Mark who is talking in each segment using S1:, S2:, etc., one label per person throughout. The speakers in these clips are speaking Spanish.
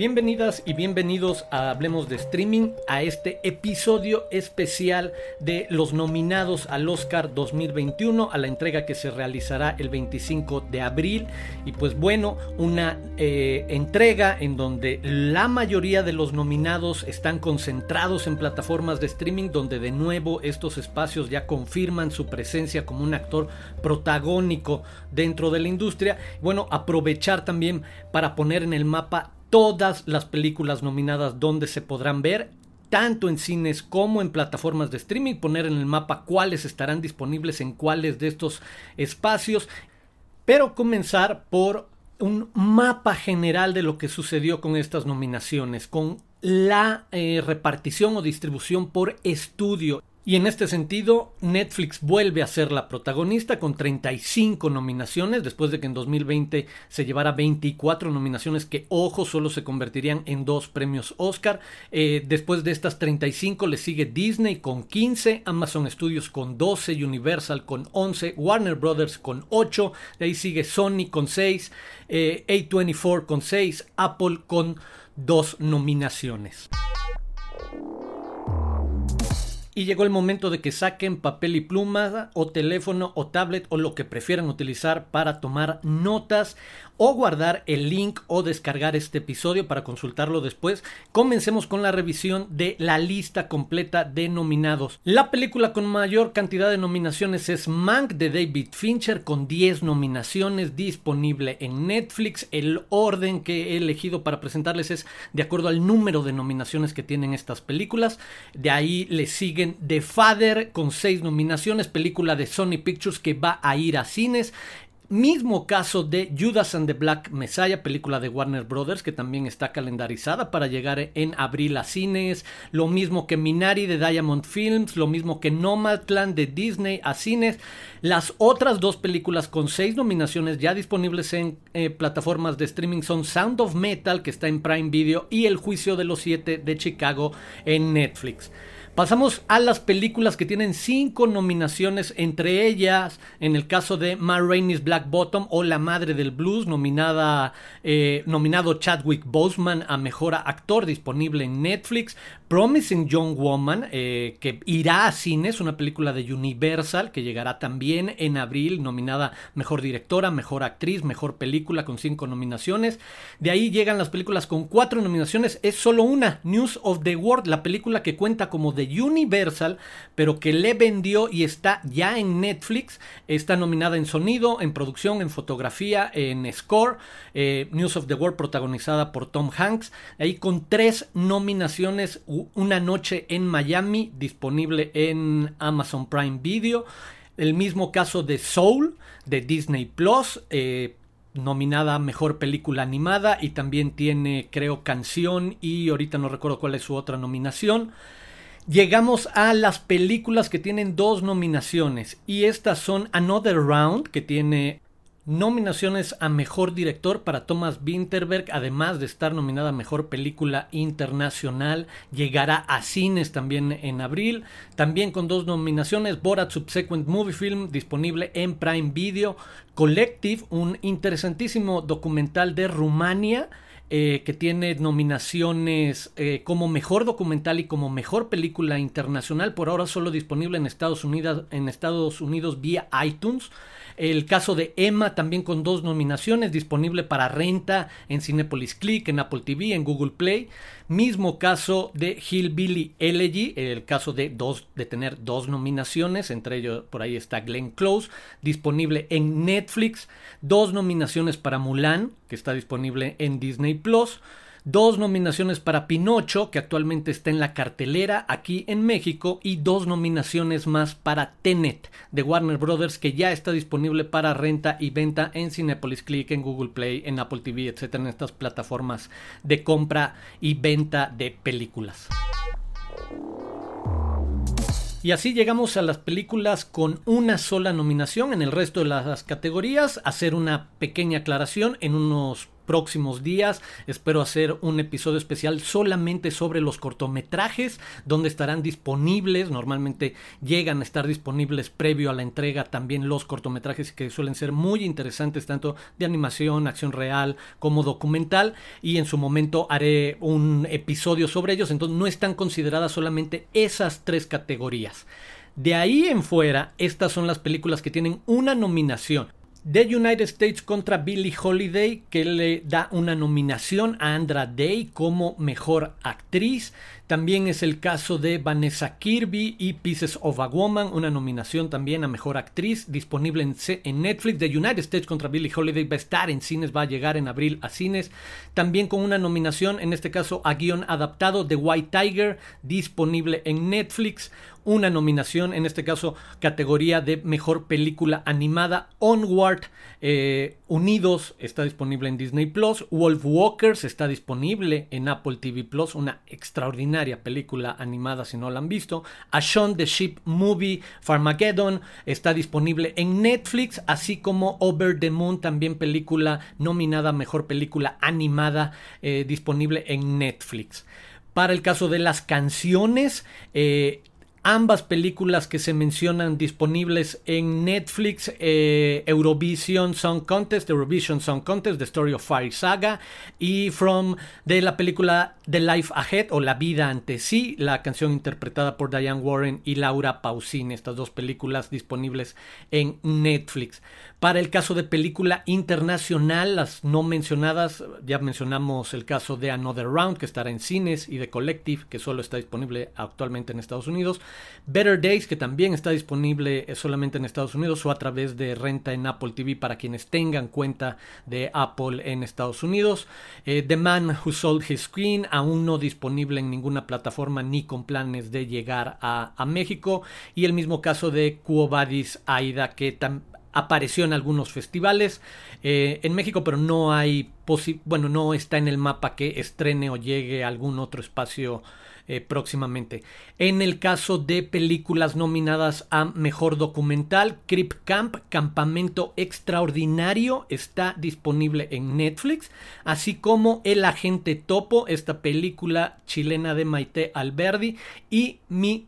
S1: Bienvenidas y bienvenidos a Hablemos de Streaming, a este episodio especial de los nominados al Oscar 2021, a la entrega que se realizará el 25 de abril. Y pues bueno, una eh, entrega en donde la mayoría de los nominados están concentrados en plataformas de streaming, donde de nuevo estos espacios ya confirman su presencia como un actor protagónico dentro de la industria. Bueno, aprovechar también para poner en el mapa todas las películas nominadas donde se podrán ver tanto en cines como en plataformas de streaming, poner en el mapa cuáles estarán disponibles en cuáles de estos espacios, pero comenzar por un mapa general de lo que sucedió con estas nominaciones, con la eh, repartición o distribución por estudio. Y en este sentido, Netflix vuelve a ser la protagonista con 35 nominaciones, después de que en 2020 se llevara 24 nominaciones que, ojo, solo se convertirían en dos premios Oscar. Eh, después de estas 35 le sigue Disney con 15, Amazon Studios con 12, Universal con 11, Warner Brothers con 8, de ahí sigue Sony con 6, eh, A24 con 6, Apple con 2 nominaciones y llegó el momento de que saquen papel y pluma o teléfono o tablet o lo que prefieran utilizar para tomar notas o guardar el link o descargar este episodio para consultarlo después. Comencemos con la revisión de la lista completa de nominados. La película con mayor cantidad de nominaciones es Mank de David Fincher con 10 nominaciones disponible en Netflix. El orden que he elegido para presentarles es de acuerdo al número de nominaciones que tienen estas películas. De ahí le siguen The Father con 6 nominaciones, película de Sony Pictures que va a ir a cines. Mismo caso de Judas and the Black Messiah, película de Warner Brothers, que también está calendarizada para llegar en abril a cines. Lo mismo que Minari de Diamond Films, lo mismo que Nomadland de Disney a cines. Las otras dos películas con seis nominaciones ya disponibles en eh, plataformas de streaming son Sound of Metal, que está en Prime Video, y El Juicio de los Siete de Chicago en Netflix. Pasamos a las películas que tienen cinco nominaciones, entre ellas, en el caso de Ma Rainey's Black Bottom o La Madre del Blues, nominada, eh, nominado Chadwick Boseman a Mejor Actor, disponible en Netflix. Promising Young Woman, eh, que irá a cines, una película de Universal, que llegará también en abril, nominada Mejor Directora, Mejor Actriz, Mejor Película, con cinco nominaciones. De ahí llegan las películas con cuatro nominaciones, es solo una, News of the World, la película que cuenta como de Universal, pero que le vendió y está ya en Netflix. Está nominada en sonido, en producción, en fotografía, en score. Eh, News of the World protagonizada por Tom Hanks. Ahí con tres nominaciones, Una noche en Miami, disponible en Amazon Prime Video. El mismo caso de Soul de Disney Plus. Eh, nominada Mejor Película Animada y también tiene creo canción y ahorita no recuerdo cuál es su otra nominación. Llegamos a las películas que tienen dos nominaciones y estas son Another Round que tiene nominaciones a Mejor Director para Thomas Winterberg, además de estar nominada a Mejor Película Internacional, llegará a cines también en abril, también con dos nominaciones, Borat Subsequent Movie Film, disponible en Prime Video, Collective, un interesantísimo documental de Rumania, eh, que tiene nominaciones eh, como mejor documental y como mejor película internacional, por ahora solo disponible en Estados Unidos, en Estados Unidos vía iTunes. El caso de Emma también con dos nominaciones, disponible para renta en Cinepolis Click, en Apple TV, en Google Play. Mismo caso de Hillbilly Elegy, el caso de, dos, de tener dos nominaciones, entre ellos por ahí está Glenn Close, disponible en Netflix. Dos nominaciones para Mulan, que está disponible en Disney Plus dos nominaciones para Pinocho, que actualmente está en la cartelera aquí en México, y dos nominaciones más para Tenet de Warner Brothers, que ya está disponible para renta y venta en Cinepolis Click, en Google Play, en Apple TV, etcétera, en estas plataformas de compra y venta de películas. Y así llegamos a las películas con una sola nominación en el resto de las categorías. Hacer una pequeña aclaración en unos próximos días. Espero hacer un episodio especial solamente sobre los cortometrajes, donde estarán disponibles. Normalmente llegan a estar disponibles previo a la entrega también los cortometrajes que suelen ser muy interesantes, tanto de animación, acción real como documental. Y en su momento haré un episodio sobre ellos. Entonces no están consideradas solamente esas tres categorías. De ahí en fuera, estas son las películas que tienen una nominación. The United States contra Billie Holiday, que le da una nominación a Andra Day como mejor actriz. También es el caso de Vanessa Kirby y Pieces of a Woman, una nominación también a Mejor Actriz, disponible en, Netflix. The United States contra Billie Holiday va a estar en cines, va a llegar en abril a cines. También con una nominación, en este caso a guion adaptado, de White Tiger, disponible en Netflix una nominación, en este caso categoría de mejor película animada. Onward, eh, Unidos está disponible en Disney Plus. Wolf Walkers está disponible en Apple TV Plus, una extraordinaria película animada si no la han visto. A Shaun the Sheep Movie Farmageddon está disponible en Netflix, así como Over the Moon, también película nominada mejor película animada eh, disponible en Netflix. Para el caso de las canciones, eh, ambas películas que se mencionan disponibles en Netflix, eh, Eurovision Song Contest, Eurovision Song Contest, The Story of Fire Saga, y From de la película The Life Ahead o La Vida ante sí, la canción interpretada por Diane Warren y Laura Pausini, estas dos películas disponibles en Netflix. Para el caso de película internacional, las no mencionadas, ya mencionamos el caso de Another Round, que estará en cines, y de Collective, que solo está disponible actualmente en Estados Unidos. Better Days, que también está disponible eh, solamente en Estados Unidos o a través de renta en Apple TV para quienes tengan cuenta de Apple en Estados Unidos. Eh, The Man Who Sold His Screen, aún no disponible en ninguna plataforma ni con planes de llegar a, México. Y el mismo caso de Quo Aida, que apareció en algunos festivales eh, en México, pero no hay bueno, no está en el mapa que estrene o llegue a algún otro espacio eh, próximamente. En el caso de películas nominadas a Mejor Documental, Crip Camp, Campamento Extraordinario, está disponible en Netflix, así como El Agente Topo, esta película chilena de Maite Alberdi, y Mi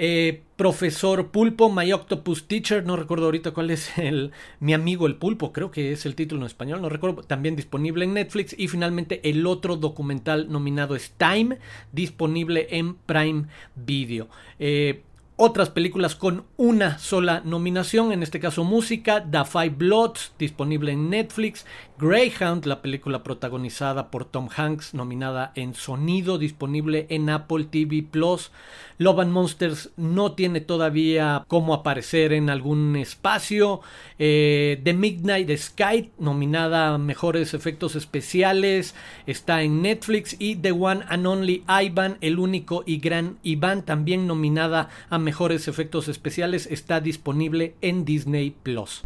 S1: eh, Profesor Pulpo, My Octopus Teacher, no recuerdo ahorita cuál es el mi amigo el pulpo, creo que es el título en español, no recuerdo, también disponible en Netflix y finalmente el otro documental nominado es Time, disponible en Prime Video. Eh, otras películas con una sola nominación, en este caso música, The Five Bloods, disponible en Netflix, Greyhound, la película protagonizada por Tom Hanks, nominada en sonido, disponible en Apple TV Plus, Love and Monsters no tiene todavía cómo aparecer en algún espacio, eh, The Midnight Sky, nominada a mejores efectos especiales, está en Netflix, y The One and Only Ivan, el único y gran Iván, también nominada a mejores efectos especiales está disponible en Disney Plus.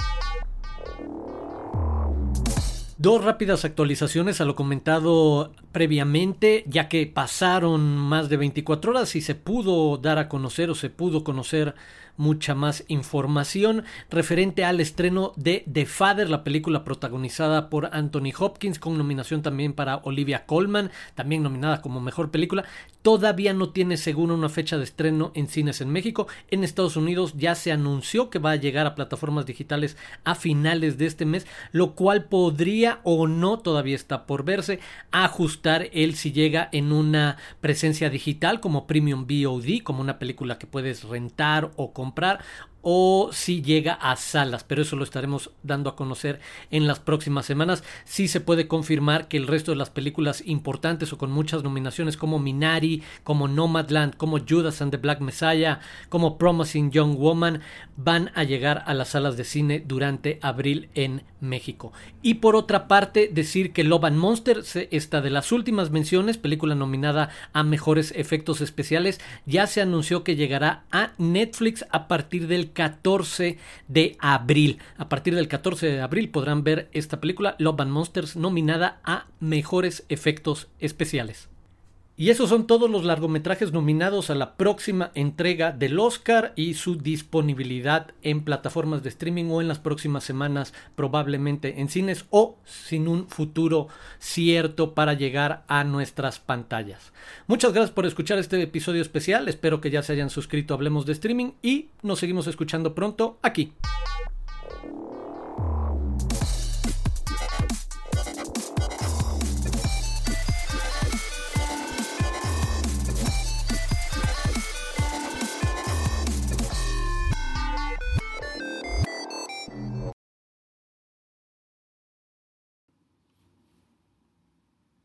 S1: Dos rápidas actualizaciones a lo comentado previamente, ya que pasaron más de 24 horas y se pudo dar a conocer o se pudo conocer mucha más información referente al estreno de The Father, la película protagonizada por Anthony Hopkins, con nominación también para Olivia Colman, también nominada como mejor película. Todavía no tiene seguro una fecha de estreno en cines en México. En Estados Unidos ya se anunció que va a llegar a plataformas digitales a finales de este mes, lo cual podría o no, todavía está por verse, ajustar el si llega en una presencia digital como Premium VOD, como una película que puedes rentar o comprar o si llega a salas, pero eso lo estaremos dando a conocer en las próximas semanas. Sí se puede confirmar que el resto de las películas importantes o con muchas nominaciones como Minari, como Nomadland, como Judas and the Black Messiah, como Promising Young Woman van a llegar a las salas de cine durante abril en México. Y por otra parte, decir que Love and Monster, esta de las últimas menciones, película nominada a mejores efectos especiales, ya se anunció que llegará a Netflix a partir del 14 de abril. A partir del 14 de abril podrán ver esta película, Love and Monsters, nominada a mejores efectos especiales. Y esos son todos los largometrajes nominados a la próxima entrega del Oscar y su disponibilidad en plataformas de streaming o en las próximas semanas probablemente en cines o sin un futuro cierto para llegar a nuestras pantallas. Muchas gracias por escuchar este episodio especial, espero que ya se hayan suscrito Hablemos de Streaming y nos seguimos escuchando pronto aquí.